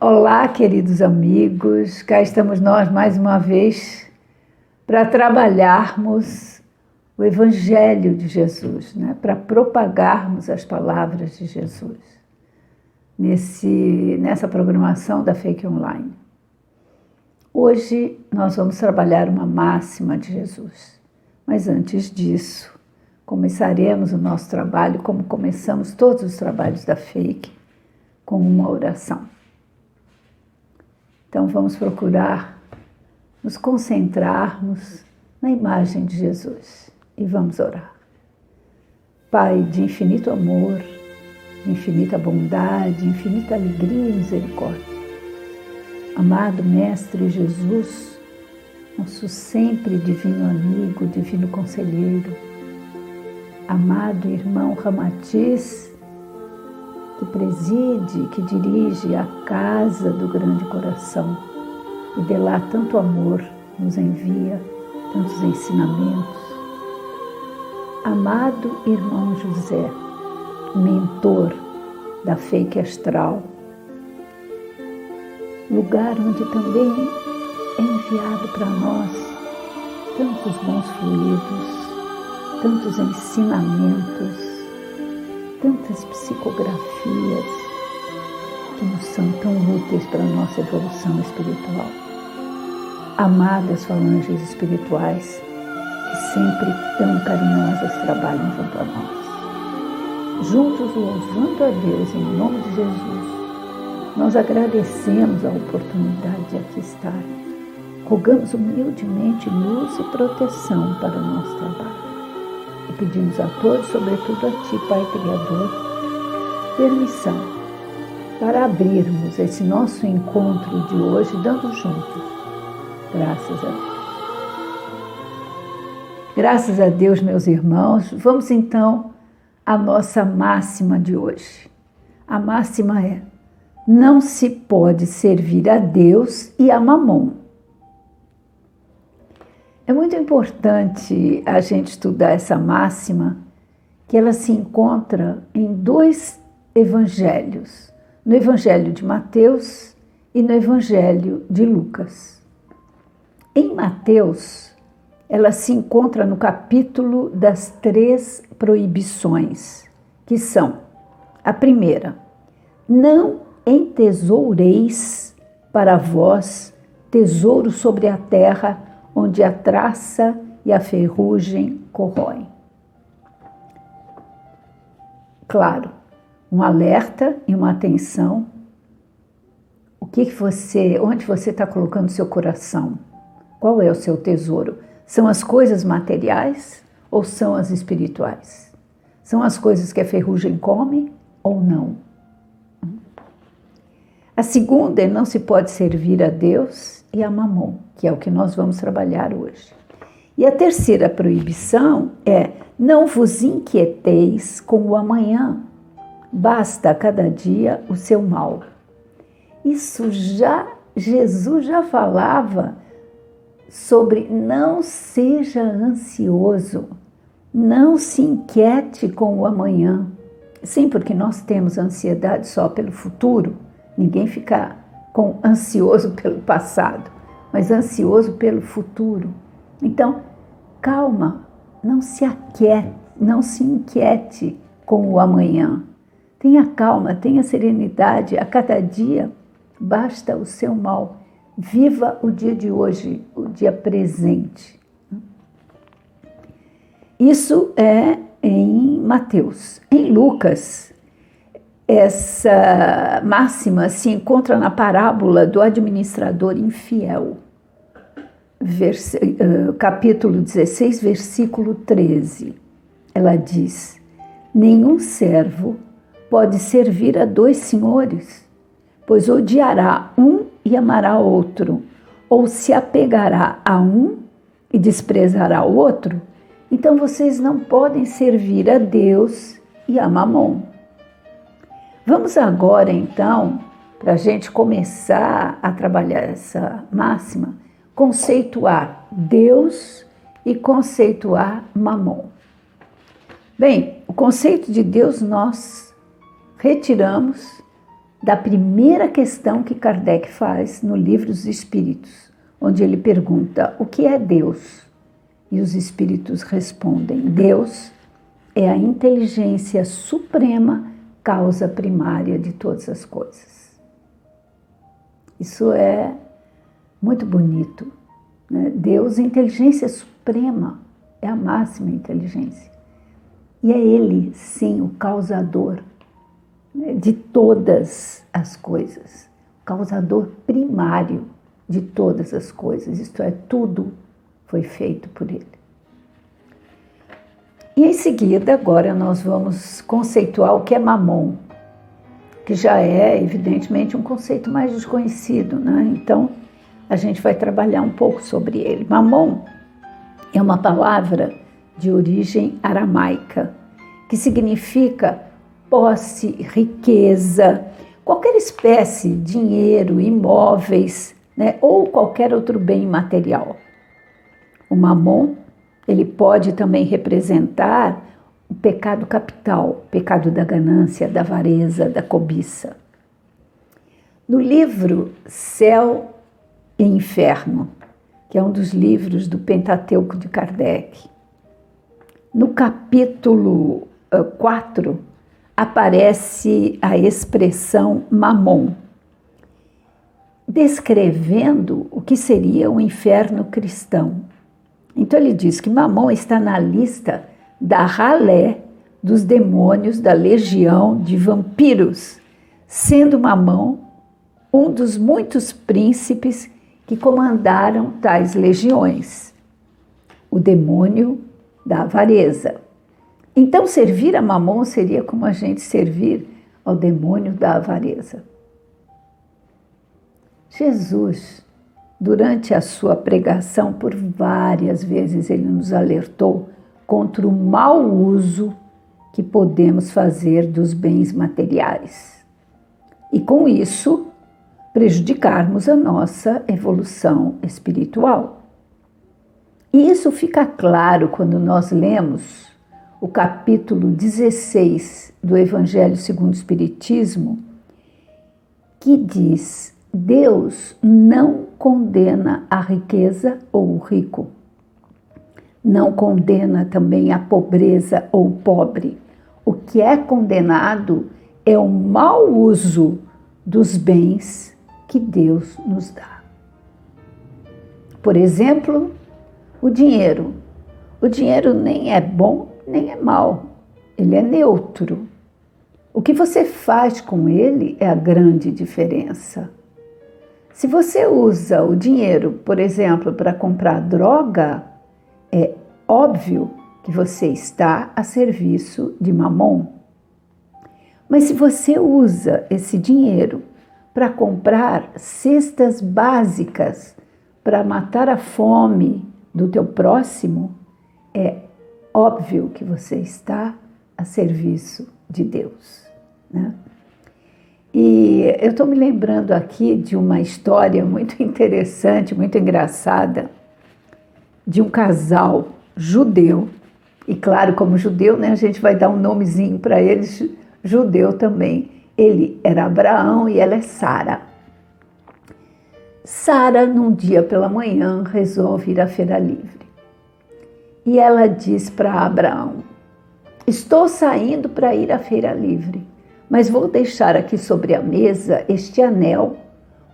Olá, queridos amigos, cá estamos nós mais uma vez para trabalharmos o Evangelho de Jesus, né? para propagarmos as palavras de Jesus nesse, nessa programação da Fake Online. Hoje nós vamos trabalhar uma máxima de Jesus, mas antes disso, começaremos o nosso trabalho como começamos todos os trabalhos da Fake, com uma oração. Então vamos procurar nos concentrarmos na imagem de Jesus e vamos orar. Pai de infinito amor, infinita bondade, infinita alegria e misericórdia. Amado Mestre Jesus, nosso sempre divino amigo, divino conselheiro, amado irmão Ramatiz, preside, que dirige a casa do grande coração e de lá tanto amor nos envia, tantos ensinamentos. Amado irmão José, mentor da fake astral, lugar onde também é enviado para nós tantos bons fluidos, tantos ensinamentos, tantas psicografias que nos são tão úteis para a nossa evolução espiritual. Amadas falanges espirituais que sempre tão carinhosas trabalham junto a nós. Juntos louvando a Deus em nome de Jesus, nós agradecemos a oportunidade de aqui estar. Rogamos humildemente luz e proteção para o nosso trabalho pedimos a todos, sobretudo a Ti, Pai Criador, permissão para abrirmos esse nosso encontro de hoje dando juntos. Graças a Deus. Graças a Deus, meus irmãos. Vamos então à nossa máxima de hoje. A máxima é: não se pode servir a Deus e a Mamon. É muito importante a gente estudar essa máxima, que ela se encontra em dois evangelhos, no Evangelho de Mateus e no Evangelho de Lucas. Em Mateus, ela se encontra no capítulo das três proibições, que são: a primeira, não entesoureis para vós tesouro sobre a terra onde a traça e a ferrugem corroem. Claro, um alerta e uma atenção. O que você, onde você está colocando seu coração? Qual é o seu tesouro? São as coisas materiais ou são as espirituais? São as coisas que a ferrugem come ou não? A segunda é não se pode servir a Deus e a mamon, que é o que nós vamos trabalhar hoje. E a terceira proibição é: não vos inquieteis com o amanhã, basta a cada dia o seu mal. Isso já, Jesus já falava sobre não seja ansioso, não se inquiete com o amanhã. Sim, porque nós temos ansiedade só pelo futuro, ninguém fica com ansioso pelo passado, mas ansioso pelo futuro. Então, calma, não se aquiete, não se inquiete com o amanhã. Tenha calma, tenha serenidade. A cada dia basta o seu mal. Viva o dia de hoje, o dia presente. Isso é em Mateus. Em Lucas, essa máxima se encontra na parábola do administrador infiel, eh, capítulo 16, versículo 13. Ela diz: Nenhum servo pode servir a dois senhores, pois odiará um e amará outro, ou se apegará a um e desprezará o outro. Então vocês não podem servir a Deus e a Mamon. Vamos agora, então, para a gente começar a trabalhar essa máxima, conceituar Deus e conceituar Mamon. Bem, o conceito de Deus nós retiramos da primeira questão que Kardec faz no Livro dos Espíritos, onde ele pergunta: o que é Deus? E os espíritos respondem: Deus é a inteligência suprema, causa primária de todas as coisas. Isso é muito bonito. Né? Deus, inteligência suprema, é a máxima inteligência. E é Ele, sim, o causador né, de todas as coisas, causador primário de todas as coisas, isto é, tudo foi feito por Ele. E em seguida, agora nós vamos conceituar o que é mamon, que já é, evidentemente, um conceito mais desconhecido, né? Então, a gente vai trabalhar um pouco sobre ele. Mamon é uma palavra de origem aramaica, que significa posse, riqueza, qualquer espécie, dinheiro, imóveis, né, ou qualquer outro bem material. O mamon, ele pode também representar o pecado capital, o pecado da ganância, da avareza, da cobiça. No livro Céu e Inferno, que é um dos livros do Pentateuco de Kardec. No capítulo 4 uh, aparece a expressão mamon, descrevendo o que seria o inferno cristão. Então ele diz que mamon está na lista da ralé dos demônios da legião de vampiros, sendo mamon um dos muitos príncipes que comandaram tais legiões, o demônio da avareza. Então, servir a Mamon seria como a gente servir ao demônio da avareza. Jesus, durante a sua pregação, por várias vezes ele nos alertou contra o mau uso que podemos fazer dos bens materiais. E com isso, prejudicarmos a nossa evolução espiritual. E isso fica claro quando nós lemos o capítulo 16 do Evangelho segundo o Espiritismo, que diz: Deus não condena a riqueza ou o rico, não condena também a pobreza ou o pobre. O que é condenado é o mau uso dos bens que Deus nos dá. Por exemplo, o dinheiro. O dinheiro nem é bom nem é mal, ele é neutro. O que você faz com ele é a grande diferença. Se você usa o dinheiro, por exemplo, para comprar droga, é óbvio que você está a serviço de mamon. Mas se você usa esse dinheiro para comprar cestas básicas para matar a fome do teu próximo, é óbvio que você está a serviço de Deus. Né? E eu estou me lembrando aqui de uma história muito interessante, muito engraçada, de um casal judeu. E claro, como judeu, né, a gente vai dar um nomezinho para eles, judeu também ele era Abraão e ela é Sara. Sara, num dia pela manhã, resolve ir à feira livre. E ela diz para Abraão: Estou saindo para ir à feira livre, mas vou deixar aqui sobre a mesa este anel,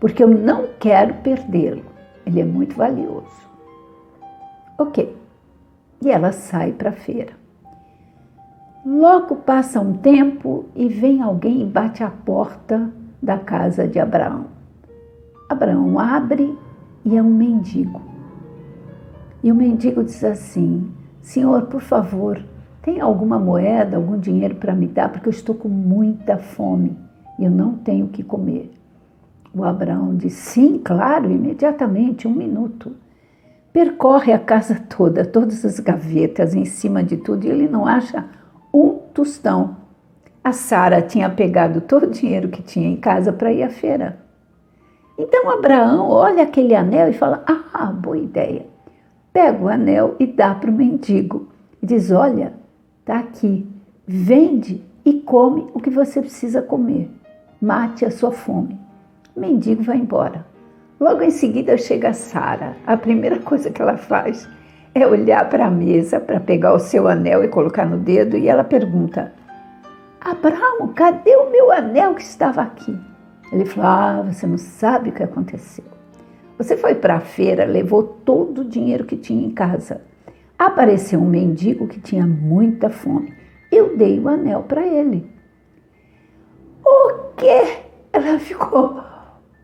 porque eu não quero perdê-lo. Ele é muito valioso. Ok. E ela sai para a feira. Logo passa um tempo e vem alguém e bate a porta da casa de Abraão. Abraão abre e é um mendigo. E o mendigo diz assim: Senhor, por favor, tem alguma moeda, algum dinheiro para me dar, porque eu estou com muita fome e eu não tenho o que comer. O Abraão diz: Sim, claro, imediatamente, um minuto. Percorre a casa toda, todas as gavetas, em cima de tudo, e ele não acha um tostão. A Sara tinha pegado todo o dinheiro que tinha em casa para ir à feira. Então Abraão olha aquele anel e fala: Ah, boa ideia. Pega o anel e dá para o mendigo. E diz: Olha, está aqui, vende e come o que você precisa comer. mate a sua fome. O mendigo vai embora. Logo em seguida chega Sara. A primeira coisa que ela faz é olhar para a mesa para pegar o seu anel e colocar no dedo e ela pergunta: Abraão, cadê o meu anel que estava aqui? Ele falou: Ah, você não sabe o que aconteceu. Você foi para a feira, levou todo o dinheiro que tinha em casa. Apareceu um mendigo que tinha muita fome. Eu dei o anel para ele. O quê? Ela ficou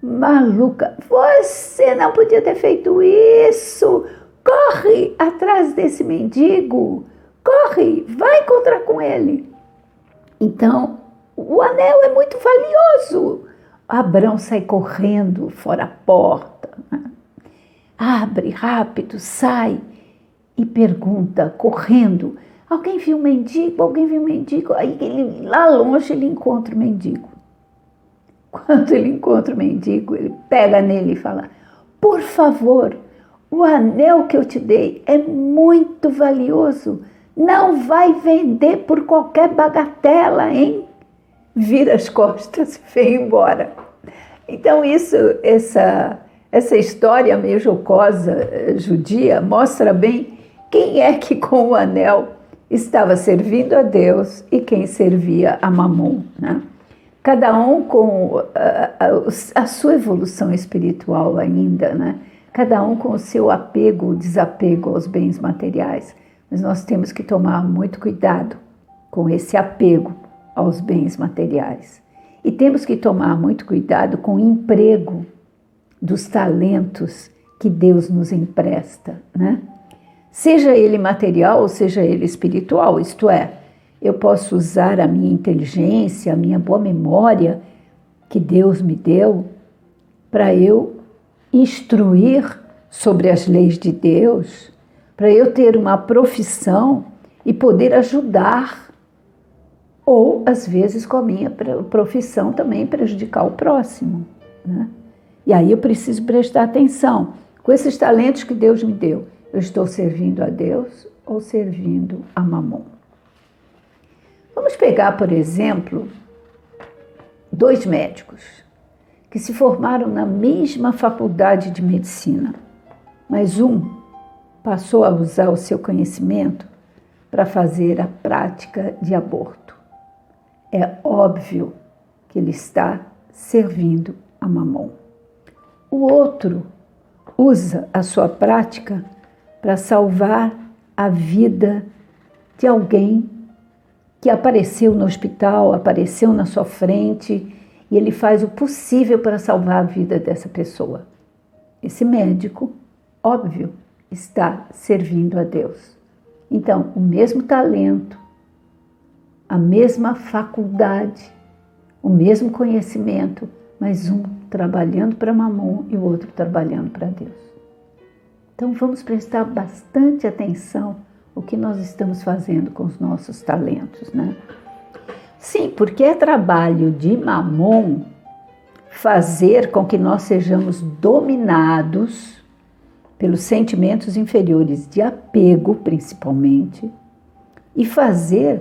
maluca. Você não podia ter feito isso. Corre atrás desse mendigo. Corre, vai encontrar com ele. Então, o anel é muito valioso. Abrão sai correndo fora a porta. Abre rápido, sai e pergunta, correndo: Alguém viu um mendigo? Alguém viu um mendigo? Aí ele, lá longe ele encontra o mendigo. Quando ele encontra o mendigo, ele pega nele e fala: Por favor, o anel que eu te dei é muito valioso. Não vai vender por qualquer bagatela, hein? Vira as costas e vem embora. Então isso, essa, essa história meio jocosa eh, judia mostra bem quem é que com o anel estava servindo a Deus e quem servia a Mamon. Né? Cada um com a, a, a, sua evolução espiritual ainda, né? cada um com o seu apego, desapego aos bens materiais. Mas nós temos que tomar muito cuidado com esse apego aos bens materiais. E temos que tomar muito cuidado com o emprego dos talentos que Deus nos empresta, né? Seja ele material ou seja ele espiritual, isto é, eu posso usar a minha inteligência, a minha boa memória que Deus me deu para eu instruir sobre as leis de Deus, para eu ter uma profissão e poder ajudar, ou às vezes com a minha profissão também prejudicar o próximo. Né? E aí eu preciso prestar atenção com esses talentos que Deus me deu. Eu estou servindo a Deus ou servindo a Mamon? Vamos pegar, por exemplo, dois médicos que se formaram na mesma faculdade de medicina, mas um passou a usar o seu conhecimento para fazer a prática de aborto. É óbvio que ele está servindo a mamon. O outro usa a sua prática para salvar a vida de alguém que apareceu no hospital, apareceu na sua frente e ele faz o possível para salvar a vida dessa pessoa. Esse médico, óbvio, está servindo a Deus. Então, o mesmo talento, a mesma faculdade, o mesmo conhecimento, mas um trabalhando para Mamon e o outro trabalhando para Deus. Então, vamos prestar bastante atenção o que nós estamos fazendo com os nossos talentos, né? Sim, porque é trabalho de Mamon fazer com que nós sejamos dominados pelos sentimentos inferiores de apego, principalmente, e fazer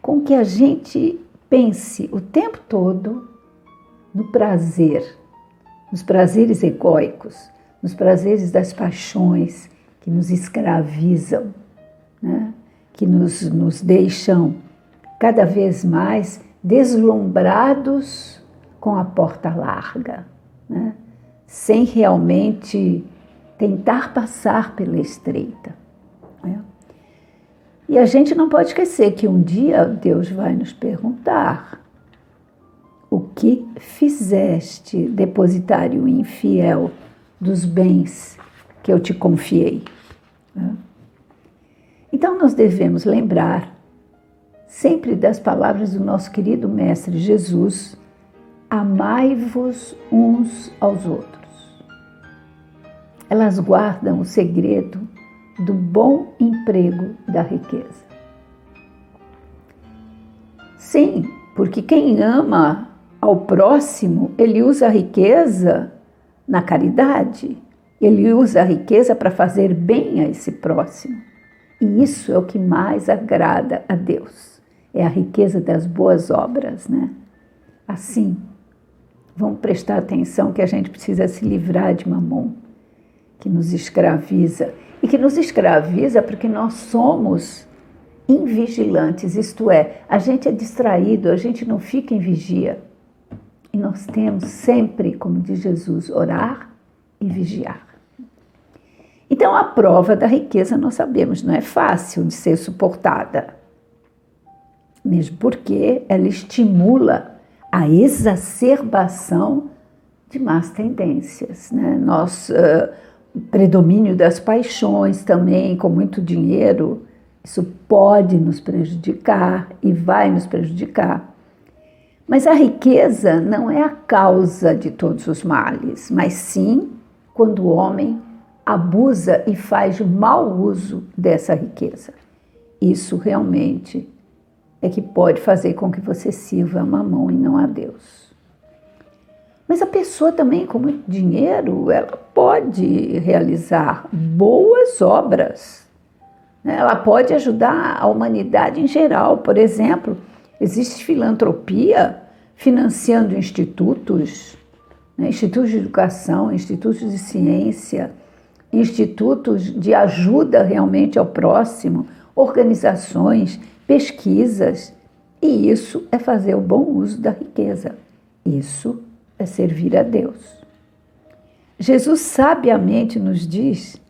com que a gente pense o tempo todo no prazer, nos prazeres egóicos, nos prazeres das paixões que nos escravizam, né? que nos, nos deixam cada vez mais deslumbrados com a porta larga, né? sem realmente tentar passar pela estreita. Né? E a gente não pode esquecer que um dia Deus vai nos perguntar o que fizeste, depositário infiel dos bens que eu te confiei. Né? Então nós devemos lembrar sempre das palavras do nosso querido Mestre Jesus: amai-vos uns aos outros elas guardam o segredo do bom emprego da riqueza. Sim, porque quem ama ao próximo, ele usa a riqueza na caridade, ele usa a riqueza para fazer bem a esse próximo. E isso é o que mais agrada a Deus, é a riqueza das boas obras, né? Assim, Vamos prestar atenção que a gente precisa se livrar de mamon, que nos escraviza. E que nos escraviza porque nós somos invigilantes, isto é, a gente é distraído, a gente não fica em vigia. E nós temos sempre, como diz Jesus, orar e vigiar. Então, a prova da riqueza, nós sabemos, não é fácil de ser suportada, mesmo porque ela estimula a exacerbação de más tendências. Né? Nosso uh, predomínio das paixões também, com muito dinheiro, isso pode nos prejudicar e vai nos prejudicar. Mas a riqueza não é a causa de todos os males, mas sim quando o homem abusa e faz mau uso dessa riqueza. Isso realmente é que pode fazer com que você sirva a mamão e não a Deus. Mas a pessoa também, com muito dinheiro, ela pode realizar boas obras. Né? Ela pode ajudar a humanidade em geral. Por exemplo, existe filantropia financiando institutos, né? institutos de educação, institutos de ciência, institutos de ajuda realmente ao próximo, organizações, pesquisas. E isso é fazer o bom uso da riqueza. Isso é servir a Deus. Jesus sabiamente nos diz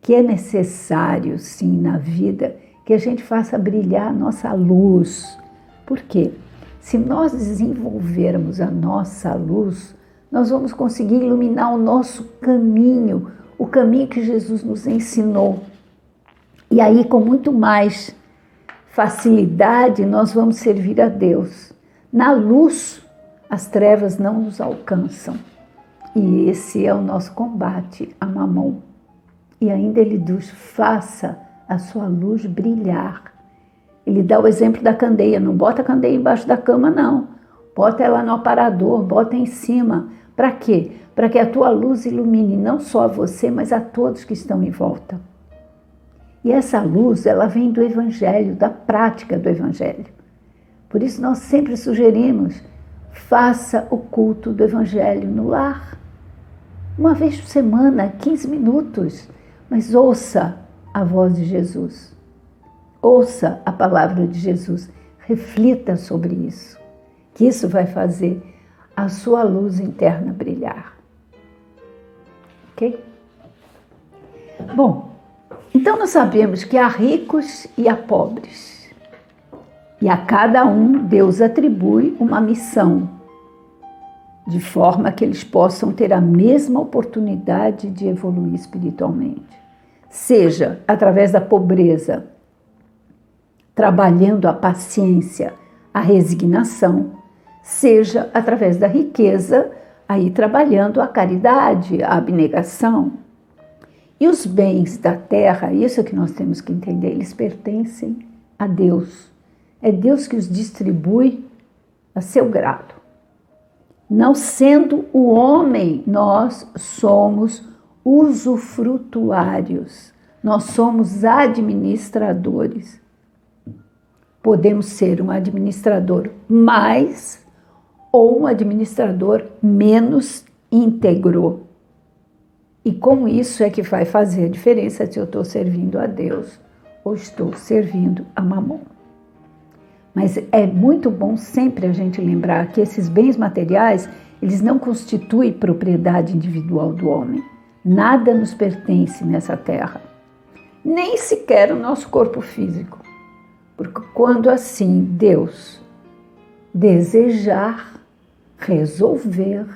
que é necessário, sim, na vida, que a gente faça brilhar a nossa luz. Por quê? Se nós desenvolvermos a nossa luz, nós vamos conseguir iluminar o nosso caminho, o caminho que Jesus nos ensinou. E aí, com muito mais facilidade, nós vamos servir a Deus. Na luz, as trevas não nos alcançam. E esse é o nosso combate a mamão. E ainda ele diz: faça a sua luz brilhar. Ele dá o exemplo da candeia: não bota a candeia embaixo da cama, não. Bota ela no aparador, bota em cima. Para quê? Para que a tua luz ilumine não só a você, mas a todos que estão em volta. E essa luz, ela vem do Evangelho, da prática do Evangelho. Por isso nós sempre sugerimos, faça o culto do Evangelho no lar. Uma vez por semana, 15 minutos, mas ouça a voz de Jesus. Ouça a palavra de Jesus. Reflita sobre isso, que isso vai fazer a sua luz interna brilhar. Ok? Bom, então nós sabemos que há ricos e há pobres. E a cada um Deus atribui uma missão, de forma que eles possam ter a mesma oportunidade de evoluir espiritualmente. Seja através da pobreza, trabalhando a paciência, a resignação, seja através da riqueza, aí trabalhando a caridade, a abnegação. E os bens da terra, isso é que nós temos que entender, eles pertencem a Deus. É Deus que os distribui a seu grado. Não sendo o homem, nós somos usufrutuários, nós somos administradores. Podemos ser um administrador mais ou um administrador menos íntegro. E com isso é que vai fazer a diferença se eu estou servindo a Deus ou estou servindo a Mamon. Mas é muito bom sempre a gente lembrar que esses bens materiais, eles não constituem propriedade individual do homem. Nada nos pertence nessa terra, nem sequer o nosso corpo físico. Porque quando assim Deus desejar resolver,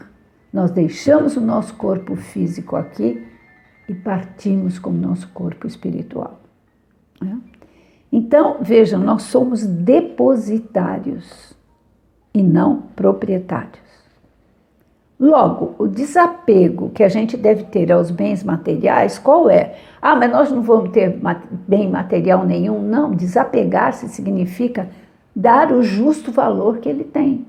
nós deixamos o nosso corpo físico aqui e partimos com o nosso corpo espiritual. Né? Então, vejam, nós somos depositários e não proprietários. Logo, o desapego que a gente deve ter aos bens materiais, qual é? Ah, mas nós não vamos ter bem material nenhum. Não, desapegar-se significa dar o justo valor que ele tem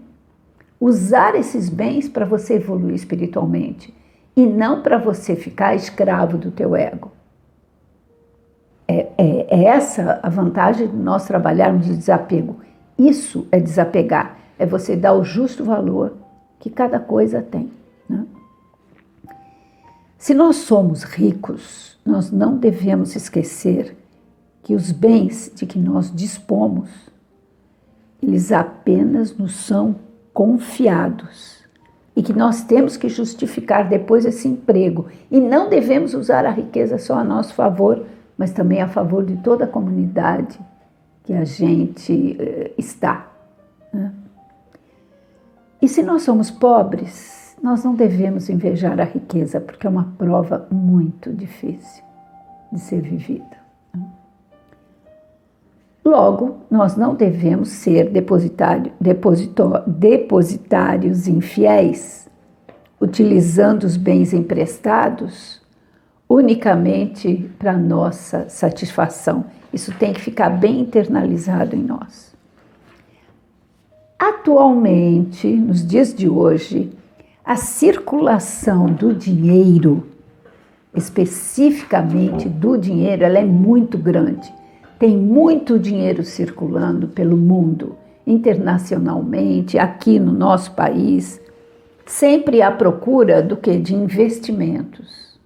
usar esses bens para você evoluir espiritualmente e não para você ficar escravo do teu ego. É, é, é, essa a vantagem de nós trabalharmos o desapego. Isso é desapegar, é você dar o justo valor que cada coisa tem. Né? Se nós somos ricos, nós não devemos esquecer que os bens de que nós dispomos, eles apenas nos são confiados e que nós temos que justificar depois esse emprego. E não devemos usar a riqueza só a nosso favor, mas também a favor de toda a comunidade que a gente uh, está. Né? E se nós somos pobres, nós não devemos invejar a riqueza, porque é uma prova muito difícil de ser vivida. Logo, nós não devemos ser depositário, depositários infiéis, utilizando os bens emprestados unicamente para nossa satisfação. Isso tem que ficar bem internalizado em nós. Atualmente, nos dias de hoje, a circulação do dinheiro, especificamente do dinheiro, ela é muito grande. Tem muito dinheiro circulando pelo mundo, internacionalmente, aqui no nosso país, sempre à procura do que de investimentos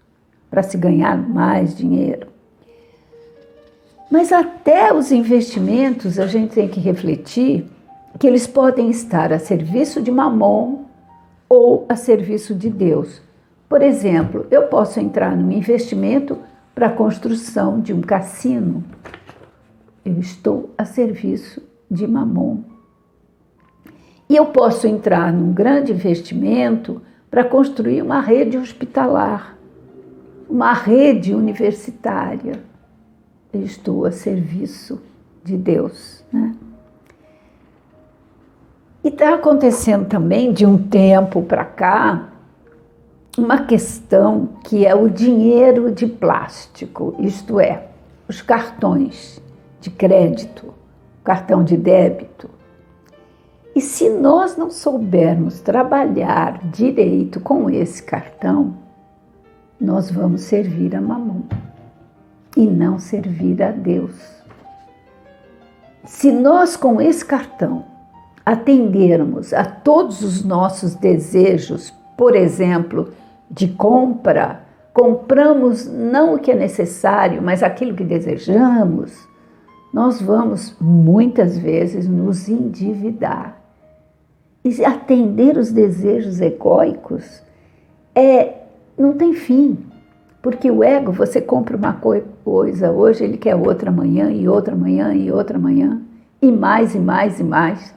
para se ganhar mais dinheiro. Mas até os investimentos a gente tem que refletir que eles podem estar a serviço de Mamon ou a serviço de Deus. Por exemplo, eu posso entrar num investimento para a construção de um cassino. Eu estou a serviço de Mamon. E eu posso entrar num grande investimento para construir uma rede hospitalar, uma rede universitária. Eu estou a serviço de Deus. Né? E está acontecendo também, de um tempo para cá, uma questão que é o dinheiro de plástico, isto é, os cartões de crédito, cartão de débito. E se nós não soubermos trabalhar direito com esse cartão, nós vamos servir a mamão e não servir a Deus. Se nós com esse cartão atendermos a todos os nossos desejos, por exemplo, de compra, compramos não o que é necessário, mas aquilo que desejamos, nós vamos muitas vezes nos endividar. E atender os desejos egóicos é não tem fim. Porque o ego, você compra uma coisa hoje, ele quer outra amanhã, e outra amanhã, e outra amanhã, e mais, e mais, e mais.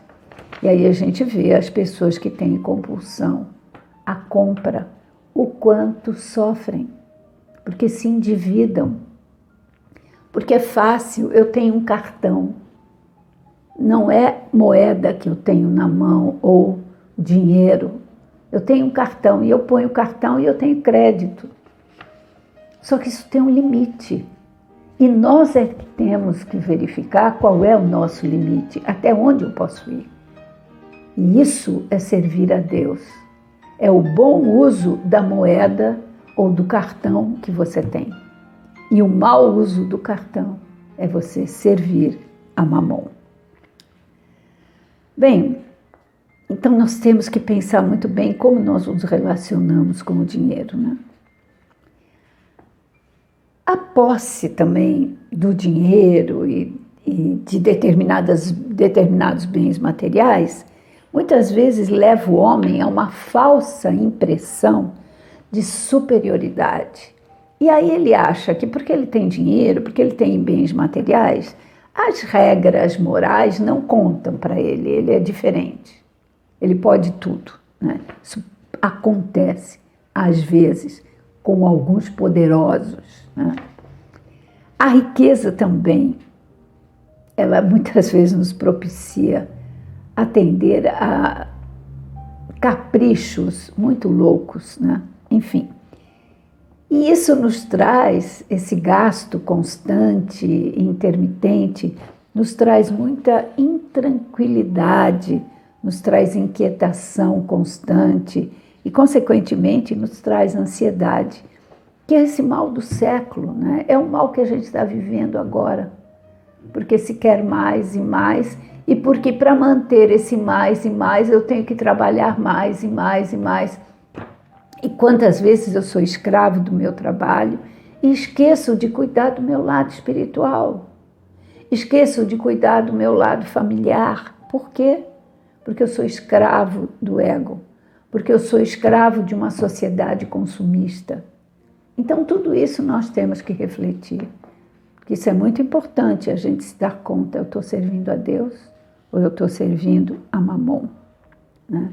E aí a gente vê as pessoas que têm compulsão à compra, o quanto sofrem, porque se endividam. Porque é fácil, eu tenho um cartão, não é moeda que eu tenho na mão ou dinheiro. Eu tenho um cartão e eu ponho o cartão e eu tenho crédito. Só que isso tem um limite. E nós é que temos que verificar qual é o nosso limite, até onde eu posso ir. E isso é servir a Deus. É o bom uso da moeda ou do cartão que você tem. E o mau uso do cartão é você servir a mamon. Bem, então nós temos que pensar muito bem como nós nos relacionamos com o dinheiro, né? A posse também do dinheiro e, e de determinadas, determinados bens materiais muitas vezes leva o homem a uma falsa impressão de superioridade. E aí ele acha que porque ele tem dinheiro, porque ele tem bens materiais, as regras morais não contam para ele, ele é diferente. Ele pode tudo. Né? Isso acontece, às vezes, com alguns poderosos. Né? A riqueza também, ela muitas vezes nos propicia atender a caprichos muito loucos, né? Enfim. E isso nos traz, esse gasto constante, intermitente, nos traz muita intranquilidade, nos traz inquietação constante e, consequentemente, nos traz ansiedade, que é esse mal do século, né? É o mal que a gente está vivendo agora, porque se quer mais e mais e porque para manter esse mais e mais eu tenho que trabalhar mais e mais e mais. E quantas vezes eu sou escravo do meu trabalho e esqueço de cuidar do meu lado espiritual, esqueço de cuidar do meu lado familiar. Por quê? Porque eu sou escravo do ego, porque eu sou escravo de uma sociedade consumista. Então, tudo isso nós temos que refletir. Isso é muito importante a gente se dar conta: eu estou servindo a Deus ou eu estou servindo a Mamon? Né?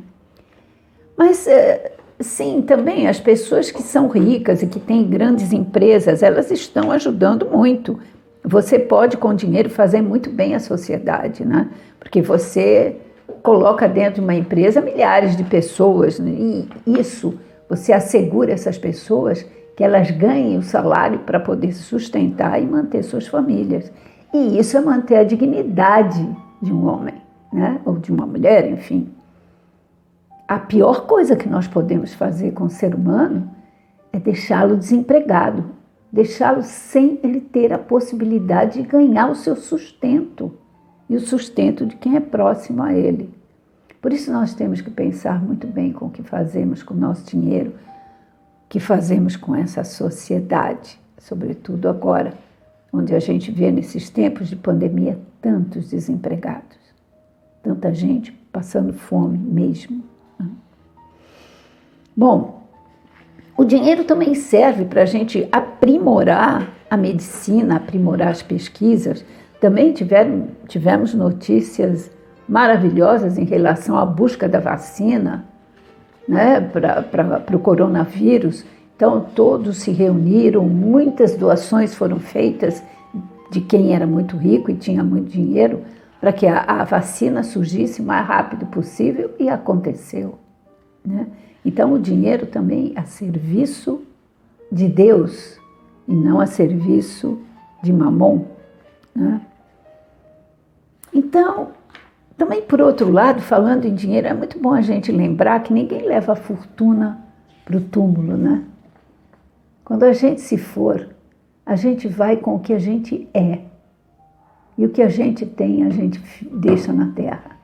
Mas, eh, sim, também as pessoas que são ricas e que têm grandes empresas, elas estão ajudando muito. Você pode, com dinheiro, fazer muito bem à sociedade, né? Porque você coloca dentro de uma empresa milhares de pessoas, né? e isso você assegura essas pessoas que elas ganhem o salário para poder sustentar e manter suas famílias. E isso é manter a dignidade de um homem, né? ou de uma mulher, enfim. A pior coisa que nós podemos fazer com o ser humano é deixá-lo desempregado, deixá-lo sem ele ter a possibilidade de ganhar o seu sustento e o sustento de quem é próximo a ele. Por isso nós temos que pensar muito bem com o que fazemos com o nosso dinheiro, que fazemos com essa sociedade, sobretudo agora, onde a gente vê nesses tempos de pandemia tantos desempregados, tanta gente passando fome mesmo. Né? Bom, o dinheiro também serve para a gente aprimorar a medicina, aprimorar as pesquisas. Também tiveram, tivemos notícias maravilhosas em relação à busca da vacina né, para o coronavírus. Então, todos se reuniram, muitas doações foram feitas de quem era muito rico e tinha muito dinheiro para que a, a, vacina surgisse o mais rápido possível e aconteceu. Né? Então, o dinheiro também a serviço de Deus e não a serviço de mamon. Né? Então, também, por outro lado, falando em dinheiro, é muito bom a gente lembrar que ninguém leva a fortuna para o túmulo, né? Quando a gente se for, a gente vai com o que a gente é. E o que a gente tem, a gente deixa na terra,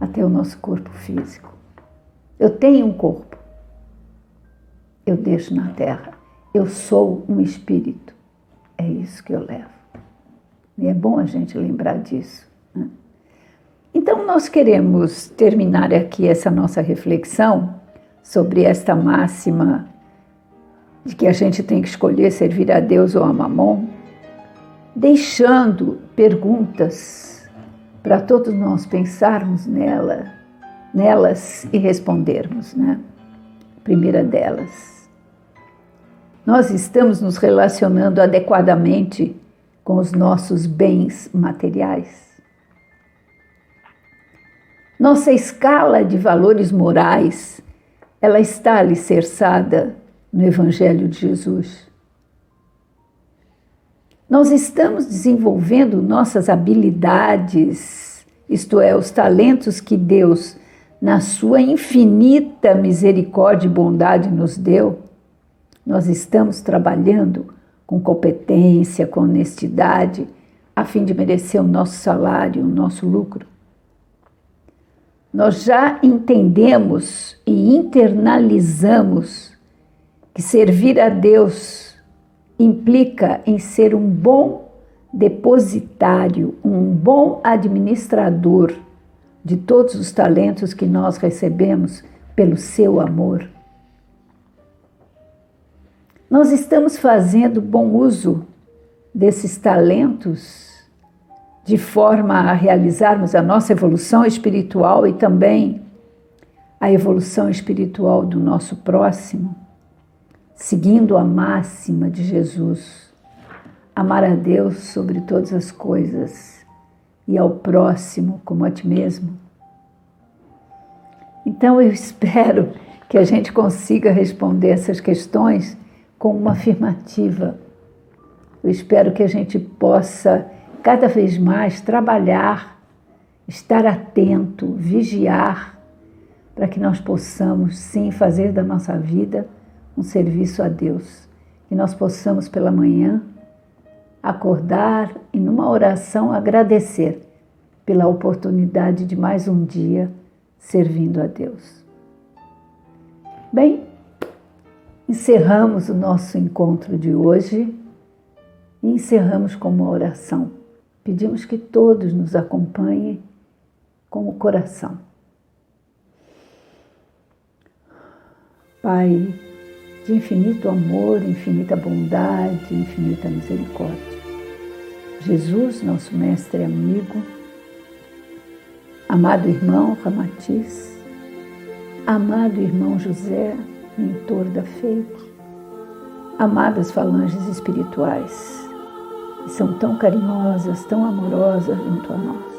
até o nosso corpo físico. Eu tenho um corpo, eu deixo na terra. Eu sou um espírito. É isso que eu levo. E é bom a gente lembrar disso. Né? Então, nós queremos terminar aqui essa nossa reflexão sobre esta máxima de que a gente tem que escolher servir a Deus ou a Mamon, deixando perguntas para todos nós pensarmos nela, nelas e respondermos, né? primeira delas. Nós estamos nos relacionando adequadamente com os nossos bens materiais? Nossa escala de valores morais, ela está alicerçada no Evangelho de Jesus. Nós estamos desenvolvendo nossas habilidades, isto é, os talentos que Deus, na sua infinita misericórdia e bondade, nos deu. Nós estamos trabalhando com competência, com honestidade, a fim de merecer o nosso salário, o nosso lucro nós já entendemos e internalizamos que servir a Deus implica em ser um bom depositário, um bom administrador de todos os talentos que nós recebemos pelo seu amor. Nós estamos fazendo bom uso desses talentos de forma a realizarmos a nossa evolução espiritual e também a evolução espiritual do nosso próximo, seguindo a máxima de Jesus: amar a Deus sobre todas as coisas e ao próximo como a ti mesmo. Então eu espero que a gente consiga responder essas questões com uma afirmativa. Eu espero que a gente possa cada vez mais trabalhar, estar atento, vigiar, para que nós possamos sim fazer da nossa vida um serviço a Deus. Que nós possamos pela manhã acordar e numa oração agradecer pela oportunidade de mais um dia servindo a Deus. Bem, encerramos o nosso encontro de hoje e encerramos com uma oração. Pedimos que todos nos acompanhem com o coração. Pai, de infinito amor, infinita bondade, infinita misericórdia. Jesus, nosso mestre e amigo, amado irmão Ramatiz, amado irmão José, mentor da FEIC, amadas falanges espirituais, que são tão carinhosas, tão amorosas junto a nós.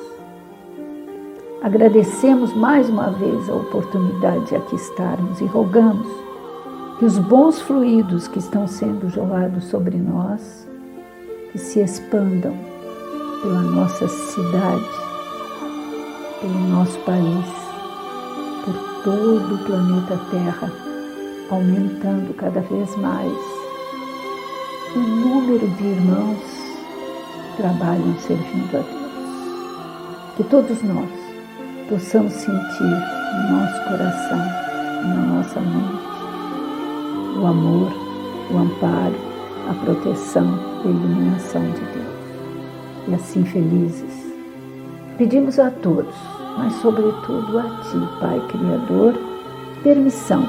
Agradecemos mais uma vez a oportunidade de aqui estarmos e rogamos que os bons fluidos que estão sendo jorrados sobre nós, que se expandam pela nossa cidade, pelo nosso país, por todo o planeta Terra, aumentando cada vez mais o número de irmãos que trabalham servindo a Deus. Que todos nós possamos sentir no nosso coração, na nossa mente, o amor, o amparo, a proteção e a iluminação de Deus. E assim felizes. Pedimos a todos, mas sobretudo a Ti, Pai Criador, permissão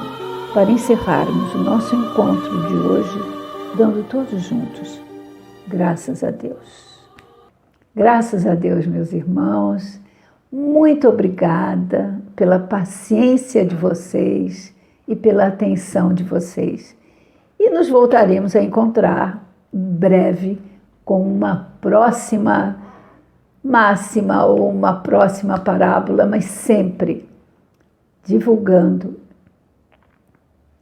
para encerrarmos o nosso encontro de hoje dando todos juntos, graças a Deus. Graças a Deus, meus irmãos, muito obrigada pela paciência de vocês e pela atenção de vocês. E nos voltaremos a encontrar breve com uma próxima máxima ou uma próxima parábola, mas sempre divulgando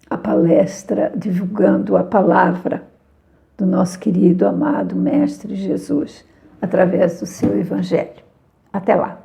a palestra divulgando a palavra do nosso querido, amado Mestre Jesus através do seu Evangelho. Até lá!